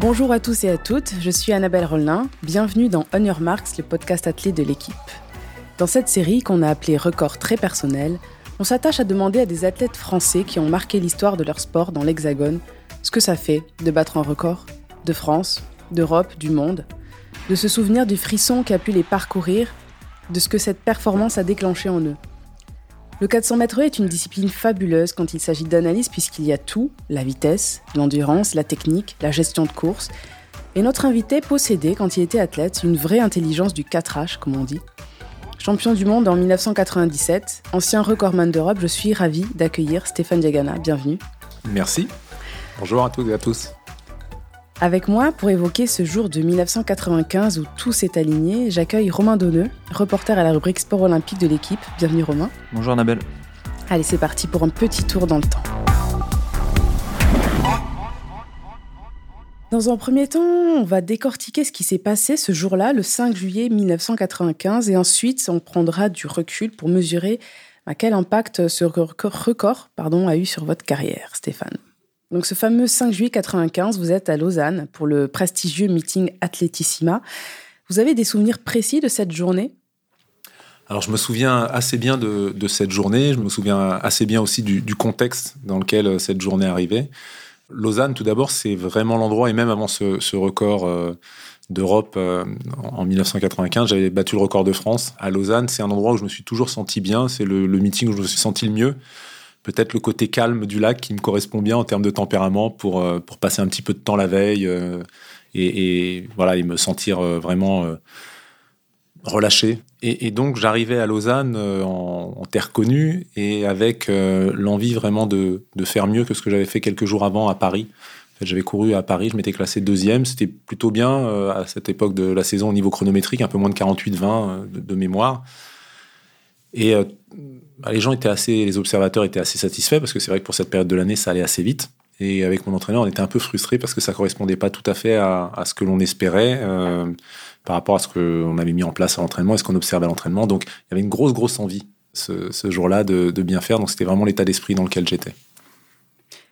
Bonjour à tous et à toutes, je suis Annabelle Rollin. Bienvenue dans On Your Marks, le podcast athlé de l'équipe. Dans cette série qu'on a appelée Record très personnel, on s'attache à demander à des athlètes français qui ont marqué l'histoire de leur sport dans l'Hexagone ce que ça fait de battre un record de France, d'Europe, du monde, de se souvenir du frisson qui a pu les parcourir, de ce que cette performance a déclenché en eux. Le 400 mètres est une discipline fabuleuse quand il s'agit d'analyse puisqu'il y a tout, la vitesse, l'endurance, la technique, la gestion de course. Et notre invité possédait, quand il était athlète, une vraie intelligence du 4H, comme on dit. Champion du monde en 1997, ancien recordman d'Europe, je suis ravi d'accueillir Stéphane Diagana. Bienvenue. Merci. Bonjour à toutes et à tous. Avec moi, pour évoquer ce jour de 1995 où tout s'est aligné, j'accueille Romain Donneux, reporter à la rubrique Sport Olympique de l'équipe. Bienvenue Romain. Bonjour Annabelle. Allez, c'est parti pour un petit tour dans le temps. Dans un premier temps, on va décortiquer ce qui s'est passé ce jour-là, le 5 juillet 1995, et ensuite on prendra du recul pour mesurer quel impact ce record pardon, a eu sur votre carrière, Stéphane. Donc ce fameux 5 juillet 95, vous êtes à Lausanne pour le prestigieux meeting Atletissima. Vous avez des souvenirs précis de cette journée? Alors je me souviens assez bien de, cette journée, je me souviens assez bien aussi du, contexte dans lequel euh, cette journée arrivait. Lausanne, tout d'abord, c'est vraiment l'endroit, et même avant ce, record euh, d'Europe euh, en 1995, j'avais battu le record de France. À Lausanne, c'est un endroit où je me suis toujours senti bien, c'est le, le meeting où je me suis senti le mieux peut-être le côté calme du lac qui me correspond bien en termes de tempérament pour, euh, pour passer un petit peu de temps la veille euh, et, voilà, et me sentir euh, vraiment relâché. Et, donc j'arrivais à Lausanne en, terre connue et avec l'envie vraiment de, de, faire mieux que ce que j'avais fait quelques jours avant à Paris. J'avais couru à Paris, je m'étais classé deuxième, c'était plutôt bien à cette époque de la saison au niveau chronométrique, un peu moins de 48-20 de, de, mémoire. Et bah, les gens étaient assez, les observateurs étaient assez satisfaits parce que c'est vrai que pour cette période de l'année, ça allait assez vite. Et avec mon entraîneur, on était un peu frustrés parce que ça correspondait pas tout à fait à, ce que l'on espérait euh, par rapport à ce qu'on avait mis en place à l'entraînement et ce qu'on observait à l'entraînement. Donc, il y avait une grosse, grosse envie ce, jour-là de, bien faire. Donc, c'était vraiment l'état d'esprit dans lequel j'étais.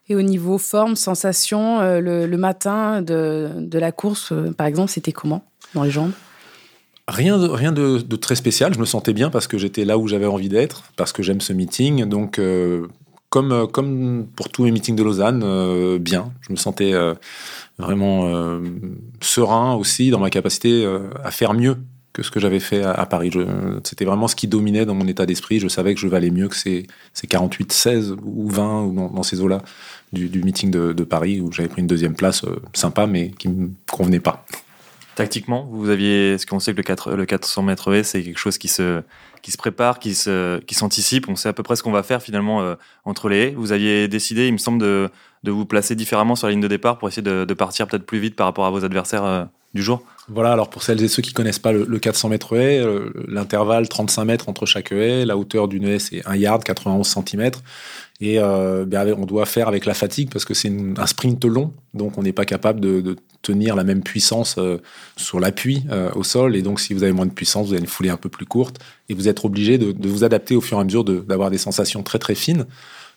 Et au niveau forme, sensation, euh, le, matin de, de la course, euh, par exemple, c'était comment dans les jambes? Rien, de, rien de, très spécial. Je me sentais bien parce que j'étais là où j'avais envie d'être, parce que j'aime ce meeting. Donc, euh, comme, euh, comme pour tous mes meetings de Lausanne, euh, bien. Je me sentais vraiment serein aussi dans ma capacité à faire mieux que ce que j'avais fait à, Paris. C'était vraiment ce qui dominait dans mon état d'esprit. Je savais que je valais mieux que ces, ces 48, 16 ou 20 ou dans, ces eaux-là du, meeting de, de, Paris où j'avais pris une deuxième place sympa mais qui ne me convenait pas. Tactiquement, vous aviez, ce qu'on sait que le, 4, le 400 mètres haies, c'est quelque chose qui se, qui se prépare, qui se, qui s'anticipe. On sait à peu près ce qu'on va faire finalement euh, entre les haies. Vous aviez décidé, il me semble, de, de vous placer différemment sur la ligne de départ pour essayer de, de partir peut-être plus vite par rapport à vos adversaires euh, du jour. Voilà, alors pour celles et ceux qui connaissent pas le, 400 mètres haies, euh, l'intervalle 35 mètres entre chaque haie, la hauteur d'une haie c'est 1 yard, 91 cm. Et euh, ben, on doit faire avec la fatigue parce que c'est un sprint long, donc on n'est pas capable de, tenir la même puissance euh, sur l'appui au sol. Et donc si vous avez moins de puissance, vous avez une foulée un peu plus courte et vous êtes obligé de, vous adapter au fur et à mesure d'avoir des sensations très très fines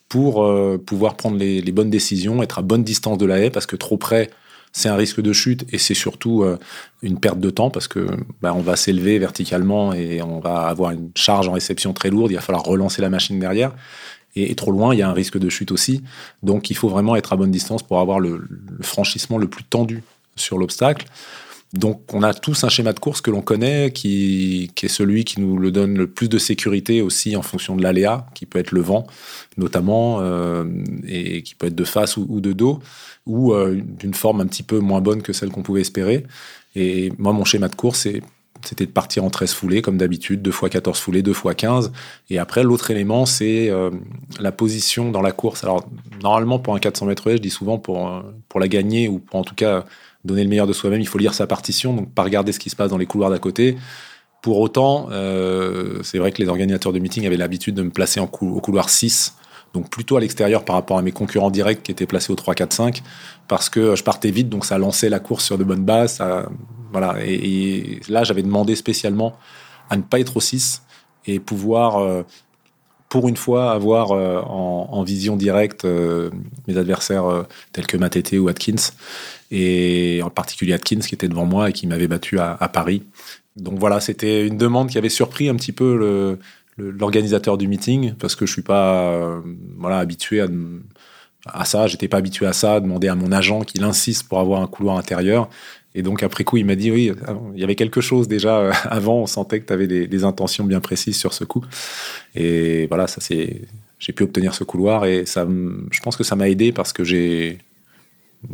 pour pouvoir prendre les, les, bonnes décisions, être à bonne distance de la haie parce que trop près, c'est un risque de chute et c'est surtout euh, une perte de temps parce que bah, on va s'élever verticalement et on va avoir une charge en réception très lourde. Il va falloir relancer la machine derrière. Et, trop loin, il y a un risque de chute aussi. Donc il faut vraiment être à bonne distance pour avoir le, franchissement le plus tendu sur l'obstacle. Donc on a tous un schéma de course que l'on connaît, qui, est celui qui nous le donne le plus de sécurité aussi en fonction de l'aléa, qui peut être le vent notamment, euh, et qui peut être de face ou de dos ou euh, d'une forme un petit peu moins bonne que celle qu'on pouvait espérer. Et moi, mon schéma de course, c'était de partir en 13 foulées, comme d'habitude, 2 fois 14 foulées, 2 fois 15. Et après, l'autre élément, c'est euh, la position dans la course. Alors, normalement, pour un 400 mètres je dis souvent pour, pour la gagner ou pour en tout cas donner le meilleur de soi-même, il faut lire sa partition, donc pas regarder ce qui se passe dans les couloirs d'à côté. Pour autant, c'est vrai que les organisateurs de meeting avaient l'habitude de me placer au couloir 6 donc plutôt à l'extérieur par rapport à mes concurrents directs qui étaient placés au 3, 4, 5, parce que je partais vite, donc ça lançait la course sur de bonnes bases. voilà. Et, là, j'avais demandé spécialement à ne pas être au 6 et pouvoir, euh, pour une fois avoir en, vision directe mes adversaires tels que Matete ou Atkins, et en particulier Atkins qui était devant moi et qui m'avait battu à, Paris. Donc voilà, c'était une demande qui avait surpris un petit peu l'organisateur du meeting parce que je suis pas euh, voilà habitué à, à ça j'étais pas habitué à ça demander à mon agent qu'il insiste pour avoir un couloir intérieur et donc après coup il m'a dit oui il y avait quelque chose déjà euh, avant. On sentait que tu avais des, intentions bien précises sur ce coup. Et voilà ça c'est j'ai pu obtenir ce couloir et ça je pense que ça m'a aidé parce que j'ai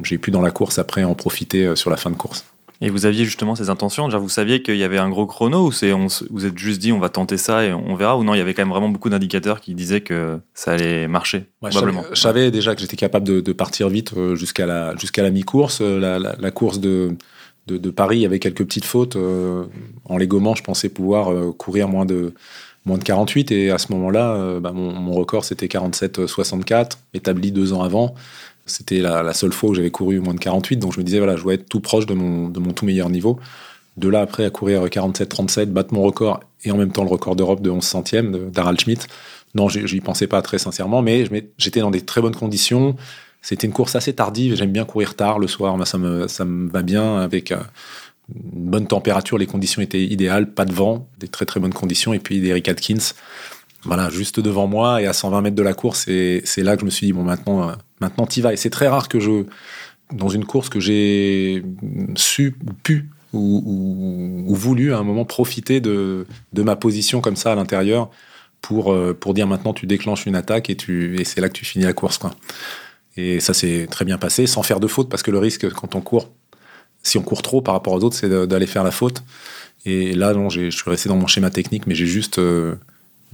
j'ai pu dans la course après en profiter euh, sur la fin de course et vous aviez justement ces intentions Vous saviez qu'il y avait un gros chrono ou c'est vous êtes juste dit on va tenter ça et on verra Ou non, il y avait quand même vraiment beaucoup d'indicateurs qui disaient que ça allait marcher probablement. Je savais déjà que j'étais capable de, partir vite euh, jusqu'à la, jusqu'à la mi-course. Euh, la, course de, de, Paris, il y avait quelques petites fautes. Euh, en légomment, je pensais pouvoir courir moins de, moins de 48. Et à ce moment-là, bah, mon, mon, record, c'était 47-64, établi deux ans avant. C'était la, seule fois où j'avais couru moins de 48, donc je me disais, voilà, je dois être tout proche de mon, de mon tout meilleur niveau. De là, après, à courir 47-37, battre mon record et en même temps le record d'Europe de 11 centièmes d'Harald Schmidt. Non, j'y pensais pas très sincèrement, mais j'étais dans des très bonnes conditions. C'était une course assez tardive. J'aime bien courir tard le soir. ça, me, ça me va bien avec euh, une bonne température. Les conditions étaient idéales, pas de vent, des très très bonnes conditions. Et puis Eric Atkins, voilà, juste devant moi et à 120 mètres de la course. Et c'est là que je me suis dit, bon, maintenant, euh, maintenant t'y vas. Et c'est très rare que je, dans une course que j'ai su ou pu ou, voulu à un moment profiter de, de ma position comme ça à l'intérieur pour, euh, pour dire maintenant tu déclenches une attaque et, tu, et c'est là que tu finis la course. Quoi. Et ça s'est très bien passé sans faire de faute parce que le risque quand on court, si on court trop par rapport aux autres, c'est d'aller faire la faute. Et là, non, je suis resté dans mon schéma technique, mais j'ai juste euh,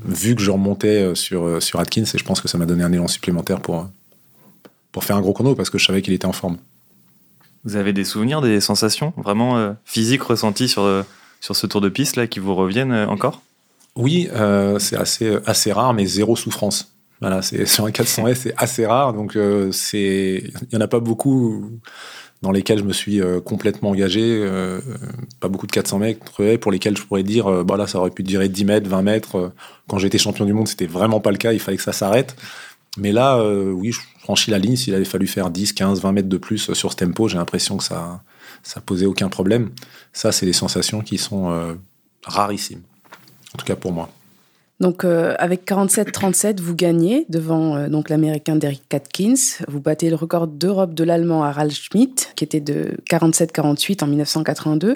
vu que je remontais euh, sur, euh, sur Atkins et je pense que ça m'a donné un élan supplémentaire pour, euh, pour faire un gros chrono parce que je savais qu'il était en forme. Vous avez des souvenirs, des sensations vraiment physiques ressenties sur, sur ce tour de piste là qui vous reviennent encore? Oui, c'est assez, assez rare, mais zéro souffrance. Voilà, c'est sur un 400S, c'est assez rare, donc c'est il y en a pas beaucoup dans lesquels je me suis euh, complètement engagé. Euh, pas beaucoup de 400 mètres pour lesquels je pourrais dire, euh, bah là, ça aurait pu durer 10 mètres, 20 mètres. Quand j'étais champion du monde, c'était vraiment pas le cas. Il fallait que ça s'arrête. Mais là, oui, je franchis la ligne. S'il avait fallu faire 10, 15, 20 mètres de plus sur ce tempo, j'ai l'impression que ça, ça posait aucun problème. Ça, c'est des sensations qui sont rarissimes. En tout cas pour moi. Donc euh, avec 47-37, vous gagnez devant euh, donc l'américain Derek Atkins. Vous battez le record d'Europe de l'allemand Harald Schmidt qui était de 47-48 en 1982.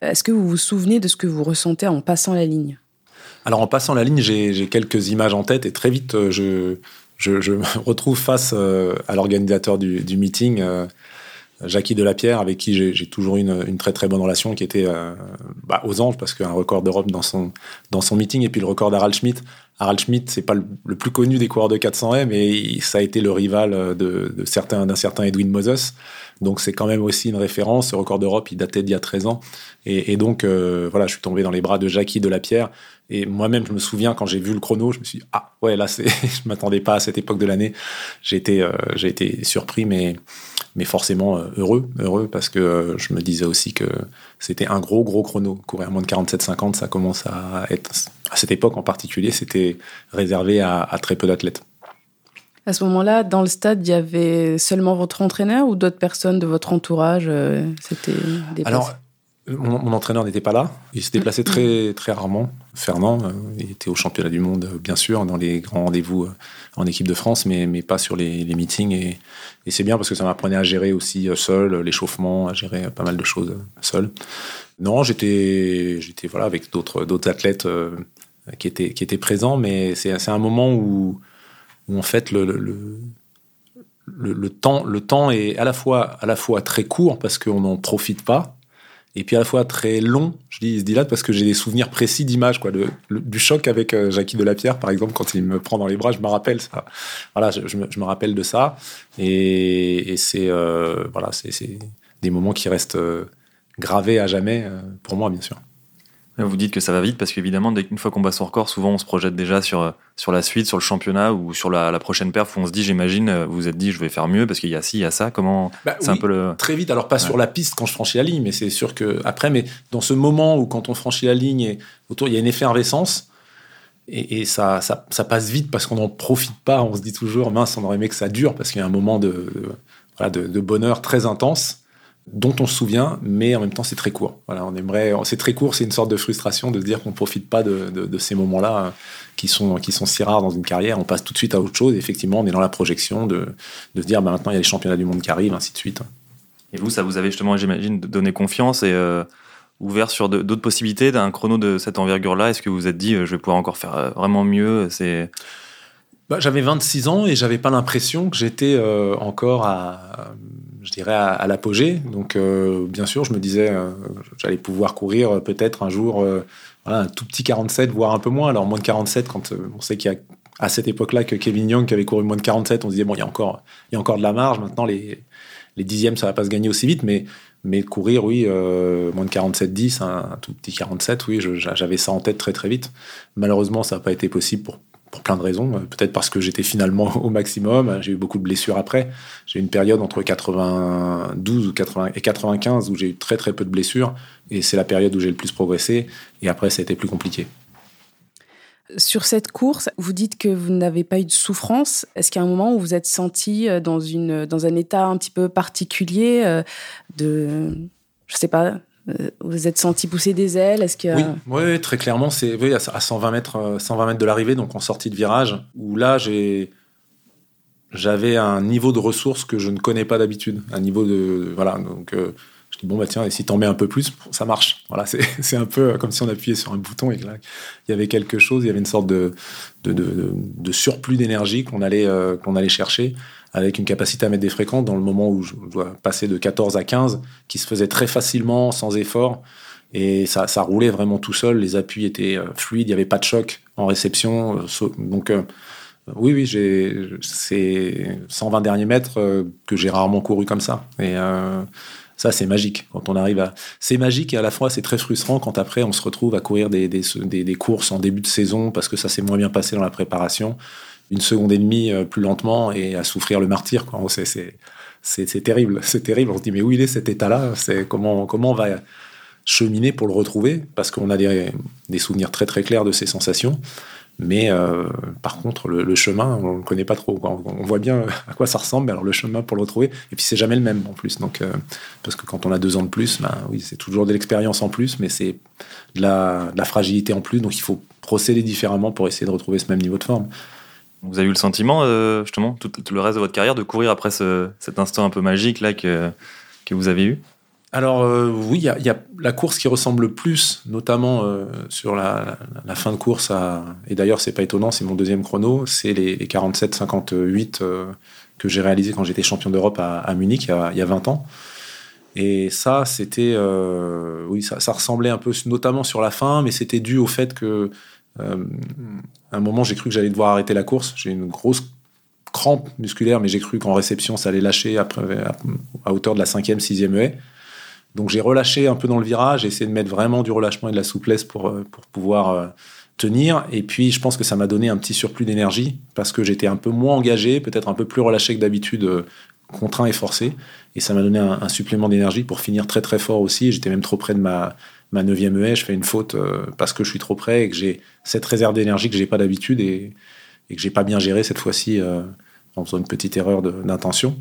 Est-ce que vous vous souvenez de ce que vous ressentez en passant la ligne? Alors en passant la ligne, j'ai quelques images en tête et très vite euh, je, je, me retrouve face à l'organisateur du, du, meeting Jackie Delapierre, avec qui j'ai toujours eu une, très très bonne relation, qui était euh, bah, aux anges, parce qu'un record d'Europe dans son, dans son meeting, et puis le record d'Harald Schmidt. Harald Schmidt, c'est pas le, plus connu des coureurs de 400 mais ça a été le rival de, de certains, d'un certain Edwin Moses. Donc c'est quand même aussi une référence. Ce record d'Europe, il datait d'il y a 13 ans. Et, donc, euh, voilà, je suis tombé dans les bras de Jackie Delapierre. Et moi-même, je me souviens, quand j'ai vu le chrono, je me suis dit, ah ouais, là, je m'attendais pas à cette époque de l'année. J'ai été, euh, j'ai été surpris, mais mais forcément euh, heureux, heureux parce que euh, je me disais aussi que c'était un gros gros chrono. Courir moins de 47-50, ça commence à être à cette époque en particulier, c'était réservé à, très peu d'athlètes. À ce moment-là, dans le stade, il y avait seulement votre entraîneur ou d'autres personnes de votre entourage euh, C'était des Alors, mon, entraîneur n'était pas là. Il se déplaçait très, très rarement. Fernand, euh, il était au championnat du monde, bien sûr, dans les grands rendez-vous euh, en équipe de France, mais, mais pas sur les, meetings. Et, c'est bien parce que ça m'apprenait à gérer aussi euh, seul, l'échauffement, à gérer pas mal de choses seul. Non, j'étais, j'étais voilà, avec d'autres, d'autres athlètes qui, étaient, qui étaient présents, mais c'est, c'est un moment où, où en fait le, le, le, temps, le temps est à la fois, à la fois très court parce qu'on n'en profite pas et puis à la fois très long. Je dis, il se dilate parce que j'ai des souvenirs précis d'images, quoi, du choc avec euh, Jackie Delapierre, par exemple, quand il me prend dans les bras, je me rappelle ça. Voilà, je, me, rappelle de ça, et, c'est euh, voilà, c'est des moments qui restent euh, gravés à jamais pour moi, bien sûr. Vous dites que ça va vite parce qu'évidemment, dès qu'une fois qu'on bat son record, souvent on se projette déjà sur, sur la suite, sur le championnat ou sur la, prochaine perf où on se dit, j'imagine, vous vous êtes dit, je vais faire mieux parce qu'il y a ci, il y a ça. Comment bah C'est un peu le. Très vite, alors pas sur la piste quand je franchis la ligne, mais c'est sûr que après, mais dans ce moment où quand on franchit la ligne et autour, il y a une effervescence. et, ça, ça, passe vite parce qu'on n'en profite pas. On se dit toujours, mince, on aurait aimé que ça dure parce qu'il y a un moment de, de, bonheur très intense dont on se souvient, mais en même temps c'est très court. Voilà, on aimerait, c'est très court, c'est une sorte de frustration de se dire qu'on ne profite pas de, ces moments-là hein, qui sont, qui sont si rares dans une carrière. On passe tout de suite à autre chose. Et effectivement, on est dans la projection de, de se dire, bah, maintenant il y a les championnats du monde qui arrivent, ainsi de suite. Et vous, ça vous avait justement, j'imagine, donné confiance et euh, ouvert sur d'autres possibilités d'un chrono de cette envergure-là? Est-ce que vous vous êtes dit, euh, je vais pouvoir encore faire euh, vraiment mieux C'est bah, J'avais 26 ans et j'avais pas l'impression que j'étais encore à je dirais, à, l'apogée. Donc, euh, bien sûr, je me disais, euh, j'allais pouvoir courir euh, peut-être un jour un tout petit 47, voire un peu moins. Alors, moins de 47, quand on sait qu'il y a à cette époque-là que Kevin Young avait couru moins de 47, on disait, bon, il y a encore, il y a encore de la marge. Maintenant, les, dixièmes, ça va pas se gagner aussi vite, mais, mais courir, oui, moins de 47-10, un, tout petit 47, oui, j'avais ça en tête très très vite. Malheureusement, ça n'a pas été possible pour pour plein de raisons. Peut-être parce que j'étais finalement au maximum. J'ai eu beaucoup de blessures après. J'ai eu une période entre 92 ou 80 et 95 où j'ai eu très très peu de blessures. Et c'est la période où j'ai le plus progressé. Et après, ça a été plus compliqué. Sur cette course, vous dites que vous n'avez pas eu de souffrance. Est-ce qu'il y a un moment où vous êtes senti euh, dans, une, dans un état un petit peu particulier euh, de, je sais pas, euh, vous êtes senti pousser des ailes Est-ce que oui, très clairement, c'est oui, à 120 mètres, 120 euh, mètres de l'arrivée, donc en sortie de virage, où là j'ai j'avais un niveau de ressources que je ne connais pas d'habitude, un niveau de voilà donc euh, je dis bon bah tiens et si t'en mets un peu plus ça marche. Voilà c'est un peu comme si on appuyait sur un bouton et que là il y avait quelque chose il y avait une sorte de, de surplus d'énergie qu'on allait qu'on allait chercher avec une capacité à mettre des fréquences dans le moment où je dois passer de 14 à 15, qui se faisait très facilement, sans effort. Et ça, ça roulait vraiment tout seul. Les appuis étaient euh, fluides, il n'y avait pas de choc en réception. Euh, donc, euh, oui, oui, c'est 120 derniers mètres que j'ai rarement couru comme ça. Et ça, c'est magique. Quand on arrive à. C'est magique et à la fois, c'est très frustrant quand après, on se retrouve à courir des, des, des courses en début de saison parce que ça s'est moins bien passé dans la préparation une seconde et demie euh, plus lentement et à souffrir le martyr. C'est terrible, c'est terrible. On se dit mais où il est cet état-là? Comment on va cheminer pour le retrouver? Parce qu'on a des, souvenirs très très clairs de ces sensations. Mais euh, par contre, le, chemin, on ne connaît pas trop. On, voit bien à quoi ça ressemble, mais alors le chemin pour le retrouver, et puis c'est jamais le même en plus. Donc, euh, parce que quand on a deux ans de plus, ben, oui, c'est toujours de l'expérience en plus, mais c'est de la, fragilité en plus. Donc il faut procéder différemment pour essayer de retrouver ce même niveau de forme. Vous avez eu le sentiment, euh, justement, tout, le reste de votre carrière, de courir après cet instant un peu magique là que, que vous avez eu? Alors euh, oui, il y, a la course qui ressemble le plus, notamment euh, sur la, fin de course. À, et d'ailleurs, c'est pas étonnant, c'est mon deuxième chrono. C'est les, 47-58 que j'ai réalisé quand j'étais champion d'Europe à, Munich il y, a, 20 ans. Et ça, c'était, oui, ça, ça, ressemblait un peu, notamment sur la fin, mais c'était dû au fait que euh, un moment, j'ai cru que j'allais devoir arrêter la course. J'ai une grosse crampe musculaire, mais j'ai cru qu'en réception, ça allait lâcher après, à, hauteur de la cinquième, sixième haie. Donc j'ai relâché un peu dans le virage, j'ai essayé de mettre vraiment du relâchement et de la souplesse pour, euh, pour pouvoir euh, tenir. Et puis je pense que ça m'a donné un petit surplus d'énergie parce que j'étais un peu moins engagé, peut-être un peu plus relâché que d'habitude, contraint et forcé. Et ça m'a donné un supplément d'énergie pour finir très très fort aussi. J'étais même trop près de ma, ma neuvième haie, je fais une faute euh, parce que je suis trop près et que j'ai cette réserve d'énergie que j'ai pas d'habitude et, et, que j'ai pas bien géré cette fois-ci euh, en faisant une petite erreur d'intention.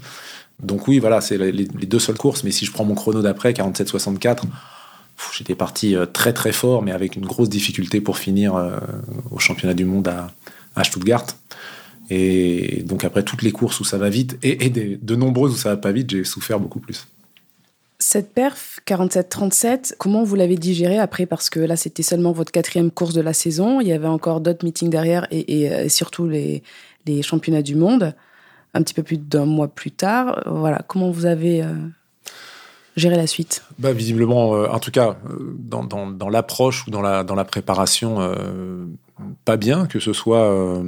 Donc oui, voilà, c'est les, deux seules courses. Mais si je prends mon chrono d'après, 47-64, j'étais parti euh, très très fort, mais avec une grosse difficulté pour finir au championnat du monde à, à, Stuttgart. Et donc après toutes les courses où ça va vite et, de nombreuses où ça va pas vite, j'ai souffert beaucoup plus. Cette perf 47-37, comment vous l'avez digérée après? Parce que là, c'était seulement votre quatrième course de la saison. Il y avait encore d'autres meetings derrière et, euh, surtout les, championnats du monde, un petit peu plus d'un mois plus tard. Voilà, comment vous avez euh, géré la suite? Bah, Visiblement, euh, en tout cas, dans, l'approche ou dans la, dans la préparation, pas bien, que ce soit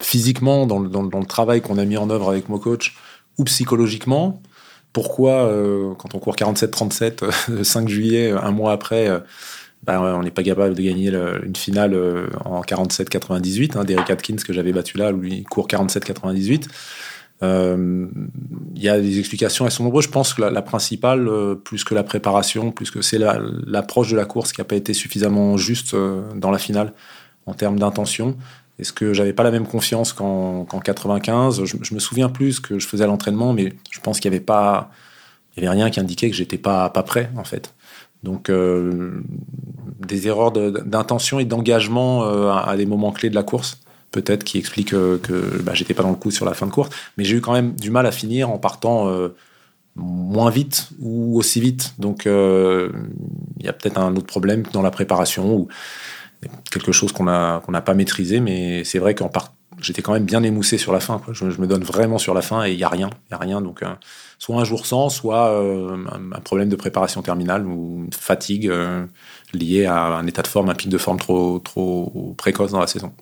physiquement, dans, dans, le travail qu'on a mis en œuvre avec mon coach, ou psychologiquement pourquoi, euh, quand on court 47-37, le 5 juillet, un mois après, euh, bah, on n'est pas capable de gagner une finale euh, en 47-98. Hein, Derek Atkins, que j'avais battu là, lui, court 47-98. Il y a des explications, elles sont nombreuses. Je pense que la, principale, plus que la préparation, plus que c'est l'approche de la course qui n'a pas été suffisamment juste dans la finale. en termes d'intention. Est-ce que j'avais pas la même confiance qu'en 95 je, me souviens plus que je faisais l'entraînement, mais je pense qu'il y avait rien qui indiquait que j'étais pas pas prêt en fait. Donc euh, des erreurs d'intention et d'engagement euh, à, des moments clés de la course, peut-être qui expliquent que, que bah, j'étais pas dans le coup sur la fin de course, mais j'ai eu quand même du mal à finir en partant euh, moins vite ou aussi vite. Donc il y a peut-être un autre problème dans la préparation ou quelque chose qu'on n'a pas maîtrisé, mais c'est vrai qu'en part j'étais quand même bien émoussé sur la fin. Je, me donne vraiment sur la fin et il y a rien, y a rien. Donc euh, soit un jour sans, soit euh, un, problème de préparation terminale ou une fatigue euh, liée à un état de forme, un pic de forme trop trop précoce dans la saison.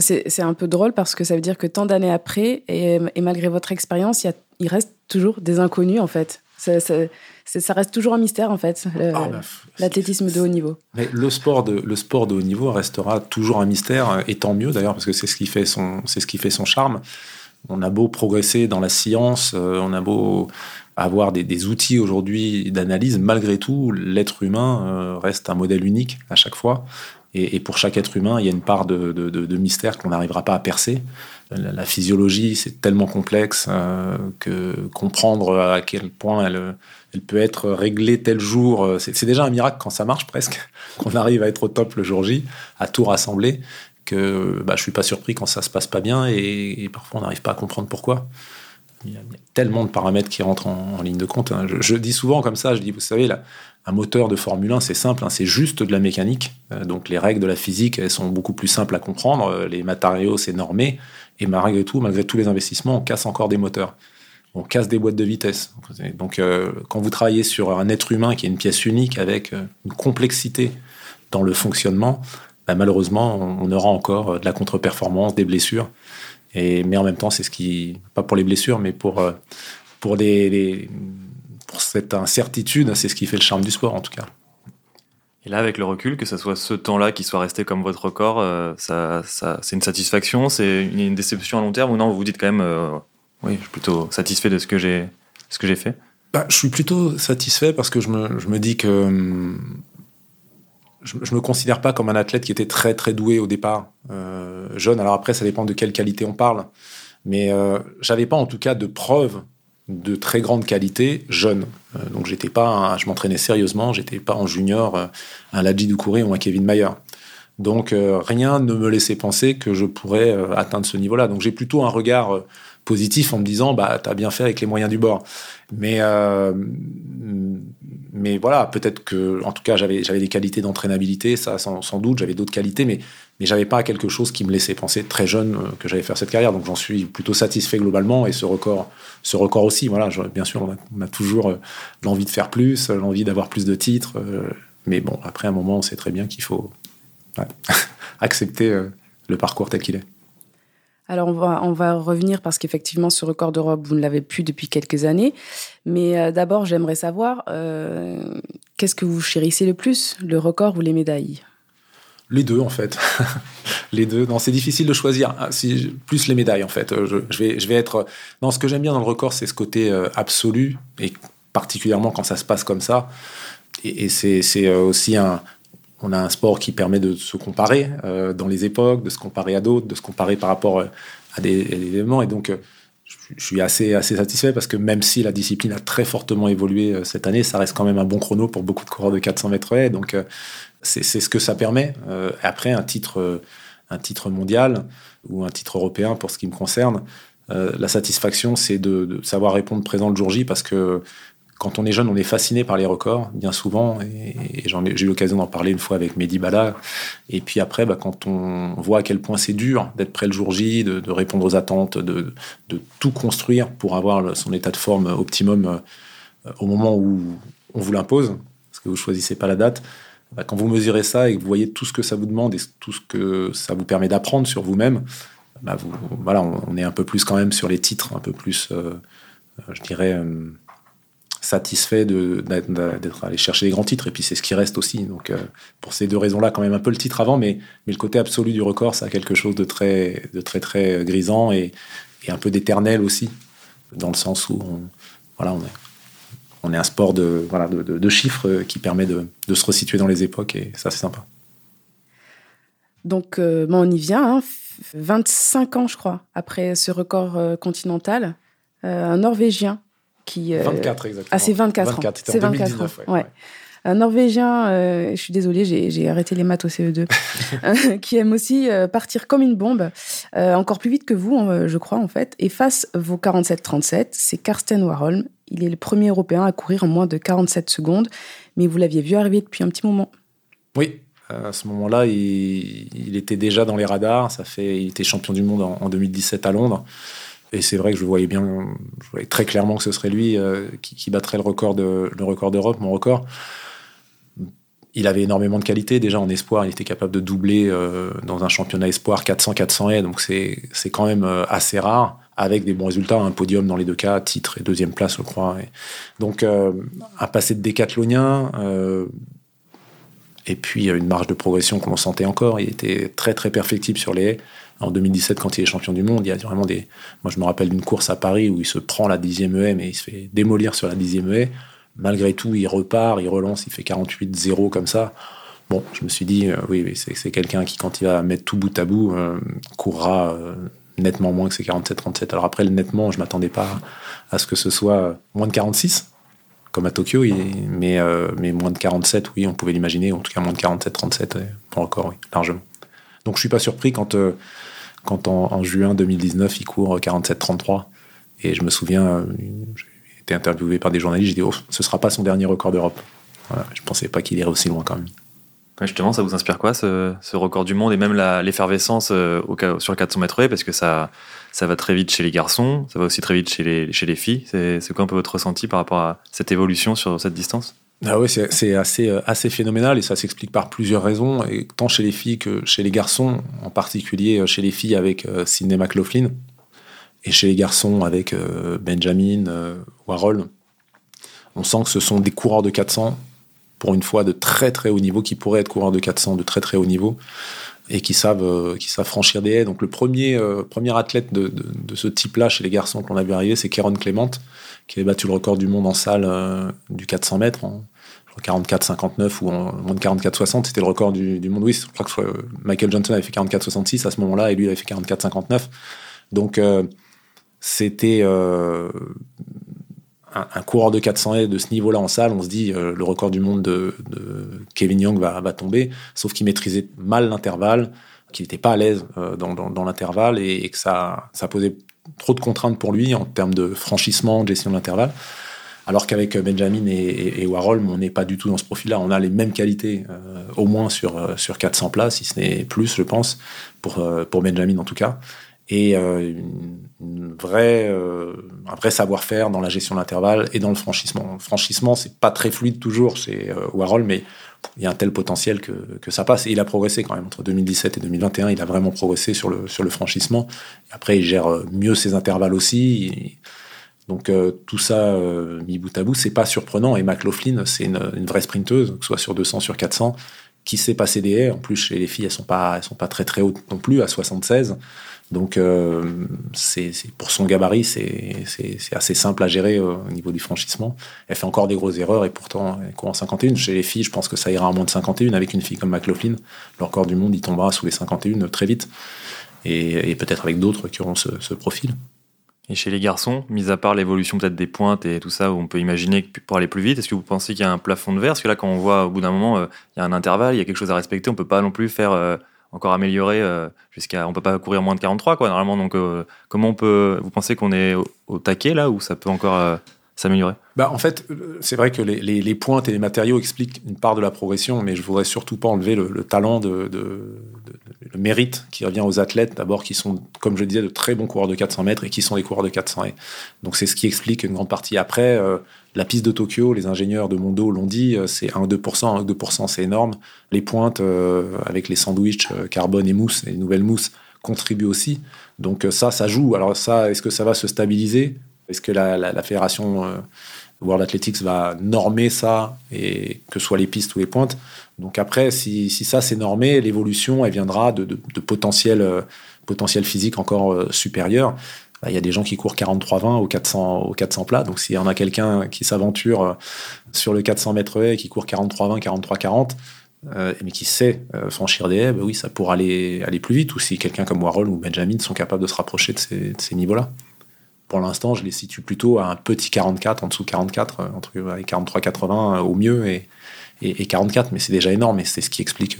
C'est un peu drôle parce que ça veut dire que tant d'années après, et, malgré votre expérience, il reste toujours des inconnus en fait. Ça, ça, reste toujours un mystère en fait, ah, bah, l'athlétisme de haut niveau. Mais le sport de, le sport de haut niveau restera toujours un mystère, et tant mieux d'ailleurs, parce que c'est ce, qui fait son, c'est ce qui fait son charme. On a beau progresser dans la science, euh, on a beau avoir des, outils aujourd'hui d'analyse, malgré tout, l'être humain euh, reste un modèle unique à chaque fois. Et, pour chaque être humain, il y a une part de, de mystère qu'on n'arrivera pas à percer la, physiologie, c'est tellement complexe euh, que comprendre à quel point elle, peut être réglée tel jour, euh, c'est déjà un miracle quand ça marche presque, qu'on arrive à être au top le jour J, à tout rassembler, que bah, je suis pas surpris quand ça se passe pas bien et, parfois on n'arrive pas à comprendre pourquoi. Il y, a, tellement de paramètres qui rentrent en, ligne de compte. Hein. Je, dis souvent comme ça, je dis, vous savez, là, un moteur de Formule 1, c'est simple, hein, c'est juste de la mécanique. Euh, donc les règles de la physique, elles sont beaucoup plus simples à comprendre. Les matériaux, c'est normé. Et malgré tout, malgré tous les investissements, on casse encore des moteurs. On casse des boîtes de vitesse. Donc, euh, quand vous travaillez sur un être humain qui est une pièce unique avec euh, une complexité dans le fonctionnement, bah, malheureusement, on, aura encore euh, de la contre-performance, des blessures. Et, mais en même temps, c'est ce qui, pas pour les blessures, mais pour, pour, les, pour cette incertitude, c'est ce qui fait le charme du sport en tout cas. Et là, avec le recul, que ce soit ce temps-là qui soit resté comme votre record, euh, ça, c'est une satisfaction, c'est une, déception à long terme ou non Vous vous dites quand même, euh, oui, je suis plutôt satisfait de ce que j'ai, fait? Bah, je suis plutôt satisfait parce que je me, je me dis que hum, je, ne me considère pas comme un athlète qui était très très doué au départ, euh, jeune. Alors après, ça dépend de quelle qualité on parle, mais j'avais pas en tout cas de preuves de très grande qualité jeune. Euh, donc j'étais pas, je m'entraînais sérieusement, j'étais pas en junior euh, un Ladji Doucouré ou un Kevin Mayer. Donc euh, rien ne me laissait penser que je pourrais atteindre ce niveau-là. Donc j'ai plutôt un regard positif en me disant bah t'as bien fait avec les moyens du bord. Mais mais voilà, peut-être que, en tout cas, j'avais j'avais des qualités d'entraînabilité, ça sans, sans doute, j'avais d'autres qualités, mais mais j'avais pas quelque chose qui me laissait penser très jeune euh, que j'allais faire cette carrière. Donc j'en suis plutôt satisfait globalement et ce record, ce record aussi. Voilà, bien sûr, on a, toujours euh, l'envie de faire plus, l'envie d'avoir plus de titres, euh, mais bon, après un moment, on sait très bien qu'il faut accepter le parcours tel qu'il est. Alors on va, on va revenir parce qu'effectivement ce record d'Europe, vous ne l'avez plus depuis quelques années. Mais d'abord j'aimerais savoir qu'est-ce que vous chérissez le plus, le record ou les médailles? Les deux, en fait. les deux. Non, c'est difficile de choisir. Si, plus les médailles, en fait. Euh, je, vais, je vais être. Non, ce que j'aime bien dans le record, c'est ce côté euh, absolu, et particulièrement quand ça se passe comme ça. Et, c'est euh, aussi un. On a un sport qui permet de se comparer dans les époques, de se comparer à d'autres, de se comparer par rapport à des, événements. Et donc, je suis assez, assez satisfait parce que même si la discipline a très fortement évolué cette année, ça reste quand même un bon chrono pour beaucoup de coureurs de 400 mètres haies. Donc, c'est ce que ça permet. Euh, après, un titre, euh, un titre mondial ou un titre européen, pour ce qui me concerne, euh, la satisfaction, c'est de, savoir répondre présent le jour J parce que quand on est jeune, on est fasciné par les records, bien souvent. Et, j'ai eu l'occasion d'en parler une fois avec Mehdi Bala. Et puis après, bah, quand on voit à quel point c'est dur d'être prêt le jour J, de, répondre aux attentes, de, tout construire pour avoir son état de forme optimum au moment où on vous l'impose, parce que vous choisissez pas la date, bah, quand vous mesurez ça et que vous voyez tout ce que ça vous demande et tout ce que ça vous permet d'apprendre sur vous-même, bah, voilà, on, est un peu plus quand même sur les titres, un peu plus, euh, je dirais, euh, satisfait d'être allé chercher les grands titres. Et puis c'est ce qui reste aussi. Donc euh, pour ces deux raisons-là, quand même un peu le titre avant, mais, mais le côté absolu du record, ça a quelque chose de très, de très, très grisant et, et un peu d'éternel aussi, dans le sens où on, voilà, on est on est un sport de, voilà, de, chiffres qui permet de, se resituer dans les époques et ça c'est sympa. Donc, bon, on y vient. 25 hein. ans, je crois, après ce record continental, un Norvégien qui. 24 exactement. Ah, c'est 24, 24 ans. C'est 24 ans. ouais. Un Norvégien, euh, je suis désolée, j'ai arrêté les maths au CE2, euh, qui aime aussi euh, partir comme une bombe, encore plus vite que vous, je crois, en fait. Et face vos 47-37, c'est Karsten Warholm. Il est le premier Européen à courir en moins de 47 secondes, mais vous l'aviez vu arriver depuis un petit moment. Oui, à ce moment-là, il, était déjà dans les radars. Ça fait, il était champion du monde en, 2017 à Londres. Et c'est vrai que je voyais bien, je voyais très clairement que ce serait lui qui, qui, battrait le record de, le record d'Europe, mon record il avait énormément de qualité. Déjà en espoir, il était capable de doubler euh, dans un championnat espoir 400-400 haies. Donc c'est quand même euh, assez rare, avec des bons résultats. Un podium dans les deux cas, titre et deuxième place, je crois. donc euh, un passé de décathlonien. Et puis une marge de progression qu'on sentait encore. Il était très très perfectible sur les haies. En 2017, quand il est champion du monde, il y a vraiment des. Moi, je me rappelle d'une course à Paris où il se prend la dixième haie, mais il se fait démolir sur la dixième haie malgré tout, il repart, il relance, il fait 48-0 comme ça. Bon, je me suis dit, euh, oui, c'est quelqu'un qui, quand il va mettre tout bout à bout, euh, courra euh, nettement moins que ses 47-37. Alors après, le nettement, je m'attendais pas à ce que ce soit moins de 46, comme à Tokyo, mais, mais moins de 47, oui, on pouvait l'imaginer, en tout cas moins de 47-37, pour encore, oui, largement. Donc je suis pas surpris quand, quand en, juin 2019, il court 47-33. Et je me souviens, été interviewé par des journalistes, j'ai dit, oh, ce sera pas son dernier record d'Europe. Voilà, je pensais pas qu'il irait aussi loin quand même. Justement, ça vous inspire quoi, ce, record du monde et même l'effervescence euh, sur le 400 mètres parce que ça, ça va très vite chez les garçons, ça va aussi très vite chez les, filles. C'est quoi un peu votre ressenti par rapport à cette évolution sur cette distance? Ah oui, c'est assez, euh, assez phénoménal et ça s'explique par plusieurs raisons, et tant chez les filles que chez les garçons, en particulier euh, chez les filles avec Sidney McLaughlin, et chez les garçons, avec Benjamin, Warhol, on sent que ce sont des coureurs de 400, pour une fois de très très haut niveau, qui pourraient être coureurs de 400 de très très haut niveau, et qui savent, euh, qui savent franchir des haies. Donc le premier, premier athlète de, ce type-là chez les garçons qu'on a vu arriver, c'est Kéron Clément, qui avait battu le record du monde en salle du 400 mètres en 44-59 ou en moins de 44-60, c'était le record du, monde. Oui, je crois que Michael Johnson avait fait 44-66 à ce moment-là, et lui avait fait 44-59. Donc c'était euh, un, coureur de 400 haies de ce niveau-là en salle, on se dit euh, le record du monde de, Kevin Young va, tomber, sauf qu'il maîtrisait mal l'intervalle, qu'il n'était pas à l'aise euh, dans, l'intervalle et, que ça, posait trop de contraintes pour lui en termes de franchissement, de gestion de l'intervalle. Alors qu'avec Benjamin et, Warhol, on n'est pas du tout dans ce profil-là. On a les mêmes qualités, au moins sur, sur 400 places, si ce n'est plus, je pense, pour, pour Benjamin en tout cas et euh, euh, un vrai savoir-faire dans la gestion de l'intervalle et dans le franchissement. Le franchissement, c'est pas très fluide toujours chez euh, Warhol, mais il y a un tel potentiel que, ça passe. Et il a progressé quand même entre 2017 et 2021. Il a vraiment progressé sur le, franchissement. après, il gère mieux ses intervalles aussi. donc tout ça mis bout à bout, c'est pas surprenant. Et McLaughlin, c'est une, vraie sprinteuse, soit sur 200, sur 400, qui sait passer des haies. En plus, chez les filles, elles sont pas, elles sont pas très très hautes non plus, à 76. Donc, euh, c'est pour son gabarit, c'est assez simple à gérer euh, au niveau du franchissement. Elle fait encore des grosses erreurs et pourtant, elle court en 51. Chez les filles, je pense que ça ira à moins de 51 avec une fille comme McLaughlin. Le record du monde, il tombera sous les 51 très vite. Et, peut-être avec d'autres qui auront ce, profil. Et chez les garçons, mis à part l'évolution peut-être des pointes et tout ça, où on peut imaginer pour aller plus vite, est-ce que vous pensez qu'il y a un plafond de verre? Parce que là, quand on voit au bout d'un moment, euh, il y a un intervalle, il y a quelque chose à respecter, on peut pas non plus faire encore améliorer euh, jusqu'à. On peut pas courir moins de 43, quoi, normalement. Donc, euh, comment on peut. Vous pensez qu'on est au, taquet, là, ou ça peut encore euh, s'améliorer? Bah, En fait, c'est vrai que les, pointes et les matériaux expliquent une part de la progression, mais je voudrais surtout pas enlever le, talent, de, le mérite qui revient aux athlètes, d'abord, qui sont, comme je disais, de très bons coureurs de 400 mètres et qui sont des coureurs de 400 et Donc, c'est ce qui explique une grande partie. Après, la piste de Tokyo, les ingénieurs de Mondo l'ont dit, euh, c'est 1-2%. 1-2%, c'est énorme. Les pointes euh, avec les sandwichs euh, carbone et mousse, les nouvelles mousses, contribuent aussi. Donc ça, ça joue. Alors ça, est-ce que ça va se stabiliser? Est-ce que la, fédération World Athletics va normer ça, et que ce soit les pistes ou les pointes? Donc après, si, ça c'est normé, l'évolution, elle viendra de, de potentiel, potentiel physique encore supérieur. Bah, il y a des gens qui courent 43-20 au 400, au 400 plats. Donc, s'il y en a quelqu'un qui s'aventure euh, sur le 400 mètres et qui court 43-20, 43-40, mais qui sait franchir des haies, bah oui, ça pourra aller, plus vite. Ou si quelqu'un comme Warhol ou Benjamin sont capables de se rapprocher de ces, de ces niveaux-là. Pour l'instant, je les situe plutôt à un petit 44, en dessous de 44, entre 43-80 au mieux et, et, 44, mais c'est déjà énorme et c'est ce qui explique,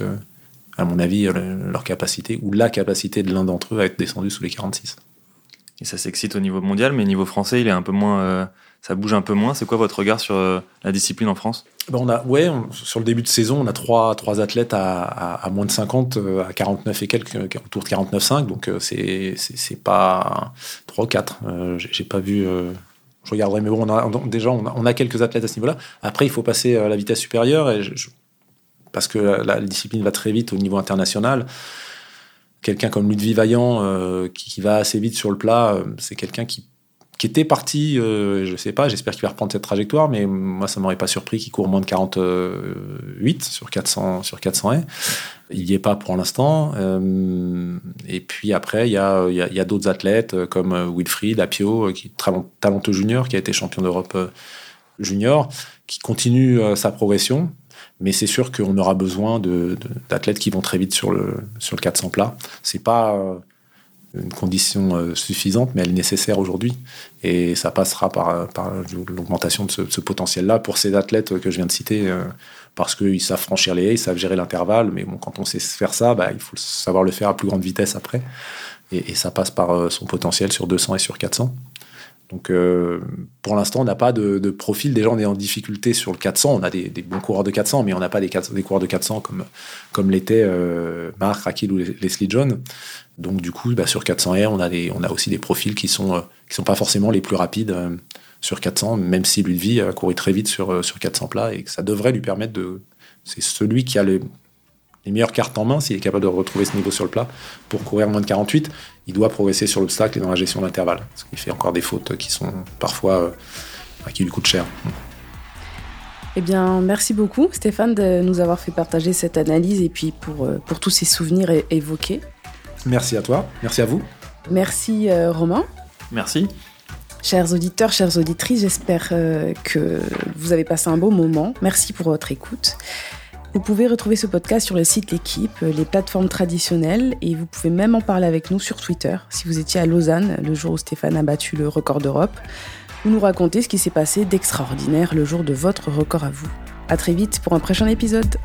à mon avis, leur capacité ou la capacité de l'un d'entre eux à être descendu sous les 46. Et ça s'excite au niveau mondial, mais au niveau français, il est un peu moins ça bouge un peu moins. C'est quoi votre regard sur euh, la discipline en France? Ben on a, ouais, sur le début de saison, on a trois, trois athlètes à, moins de 50, euh, à 49 et quelques, euh, autour de 49,5. Donc c'est, c'est, pas 3 ou 4. j'ai pas vu. je regarderai, mais bon, on a, déjà, on a, quelques athlètes à ce niveau-là. Après, il faut passer à la vitesse supérieure, parce que la, discipline va très vite au niveau international. Quelqu'un comme Ludwig Vaillant, qui, qui, va assez vite sur le plat, c'est quelqu'un qui était parti, euh, je sais pas, j'espère qu'il va reprendre cette trajectoire, mais moi ça m'aurait pas surpris qu'il court moins de 48 sur 400 sur 400 Il n'y est pas pour l'instant. Euh, et puis après, il y a, d'autres athlètes comme Wilfried Apio, qui est très talentueux junior, qui a été champion d'Europe euh, junior, qui continue sa progression. Mais c'est sûr qu'on aura besoin d'athlètes qui vont très vite sur le, sur le 400 plat. C'est pas une condition euh, suffisante, mais elle est nécessaire aujourd'hui. Et ça passera par, l'augmentation de ce, potentiel-là pour ces athlètes que je viens de citer, euh, parce qu'ils savent franchir les haies, ils savent gérer l'intervalle. Mais bon, quand on sait faire ça, bah, il faut savoir le faire à plus grande vitesse après. Et, ça passe par euh, son potentiel sur 200 et sur 400. Donc pour l'instant, on n'a pas de, profil. Déjà, on est en difficulté sur le 400. On a des, bons coureurs de 400, mais on n'a pas des, coureurs de 400 comme, comme l'étaient Marc, Rakil ou Leslie John. Donc du coup, bah, sur 400 R, on a, on a aussi des profils qui sont, euh, sont pas forcément les plus rapides euh, sur 400, même si Ludwig a couru très vite sur, euh, sur 400 plats et que ça devrait lui permettre de... C'est celui qui a les meilleures cartes en main, s'il est capable de retrouver ce niveau sur le plat, pour courir moins de 48, il doit progresser sur l'obstacle et dans la gestion de l'intervalle. Parce qu'il fait encore des fautes qui sont parfois... qui lui coûtent cher. Eh bien, merci beaucoup Stéphane de nous avoir fait partager cette analyse et puis pour, pour tous ces souvenirs évoqués. Merci à toi, merci à vous. Merci euh, Romain. Merci. Chers auditeurs, chères auditrices, j'espère euh, que vous avez passé un beau moment. Merci pour votre écoute. Vous pouvez retrouver ce podcast sur le site L'équipe, les plateformes traditionnelles, et vous pouvez même en parler avec nous sur Twitter si vous étiez à Lausanne le jour où Stéphane a battu le record d'Europe, ou nous raconter ce qui s'est passé d'extraordinaire le jour de votre record à vous. À très vite pour un prochain épisode.